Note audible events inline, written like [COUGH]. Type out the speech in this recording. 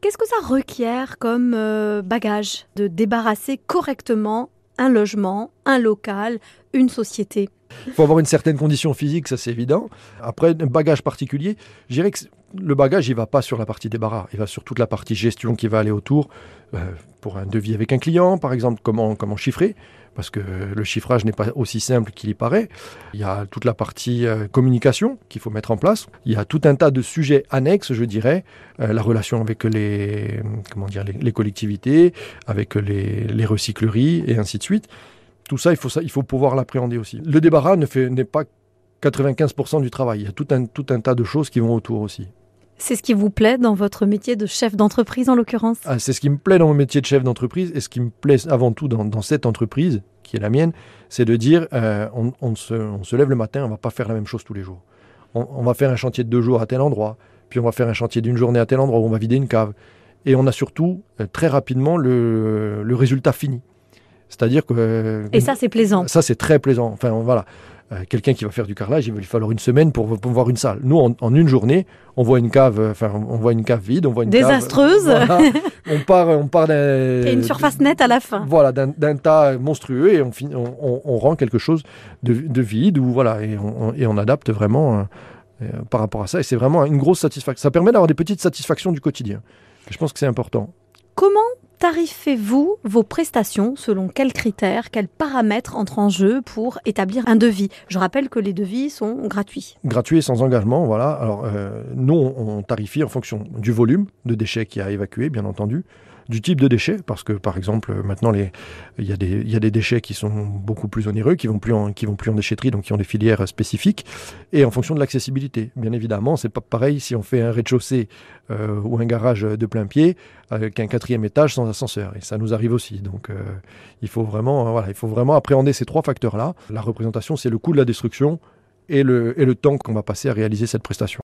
Qu'est-ce que ça requiert comme euh, bagage de débarrasser correctement un logement, un local, une société? Il faut avoir une certaine condition physique, ça c'est évident. Après, un bagage particulier, je dirais que le bagage, il va pas sur la partie débarras, il va sur toute la partie gestion qui va aller autour. Euh, pour un devis avec un client, par exemple, comment, comment chiffrer parce que le chiffrage n'est pas aussi simple qu'il y paraît. Il y a toute la partie euh, communication qu'il faut mettre en place. Il y a tout un tas de sujets annexes, je dirais, euh, la relation avec les, comment dire, les, collectivités, avec les, les, recycleries et ainsi de suite. Tout ça, il faut, il faut pouvoir l'appréhender aussi. Le débarras n'est pas 95% du travail. Il y a tout un, tout un tas de choses qui vont autour aussi. C'est ce qui vous plaît dans votre métier de chef d'entreprise en l'occurrence ah, C'est ce qui me plaît dans mon métier de chef d'entreprise et ce qui me plaît avant tout dans, dans cette entreprise, qui est la mienne, c'est de dire euh, on, on, se, on, se, lève le matin, on va pas faire la même chose tous les jours. On, on, va faire un chantier de deux jours à tel endroit, puis on va faire un chantier d'une journée à tel endroit où on va vider une cave. Et on a surtout euh, très rapidement le, le résultat fini. C'est-à-dire que. Et ça, c'est plaisant. Ça, c'est très plaisant. Enfin, voilà. Euh, quelqu'un qui va faire du carrelage, il va lui falloir une semaine pour, pour voir une salle. Nous, en, en, une journée, on voit une cave, euh, enfin, on voit une cave vide, on voit une désastreuse. Cave, voilà. [LAUGHS] on part, on part d'un. Et une surface nette à la fin. Voilà, d'un on monstrueux et on, on, on, rend quelque chose de, de, vide ou voilà et on, et on adapte vraiment euh, par rapport à ça. Et c'est vraiment une grosse satisfaction. Ça permet d'avoir des petites satisfactions du quotidien. Je pense que c'est important. Comment tarifez-vous vos prestations Selon quels critères, quels paramètres entrent en jeu pour établir un devis? Je rappelle que les devis sont gratuits. Gratuits et sans engagement, voilà. Alors, euh, nous, on tarifie en fonction du volume de déchets qui a évacué, bien entendu, du type de déchets, parce que par exemple maintenant il, y a des, il y a des déchets qui sont beaucoup plus onéreux, qui vont plus en, qui vont plus en déchetterie, donc qui ont des filières spécifiques, et en fonction de l'accessibilité. Bien évidemment, c'est pas pareil si on fait un rez-de-chaussée euh, ou un garage de plein pied euh, qu'un quatrième étage sans ascenseur, et ça nous arrive aussi. Donc euh, il faut vraiment, voilà, il faut vraiment appréhender ces trois facteurs-là. La représentation, c'est le coût de la destruction et le, et le temps qu'on va passer à réaliser cette prestation.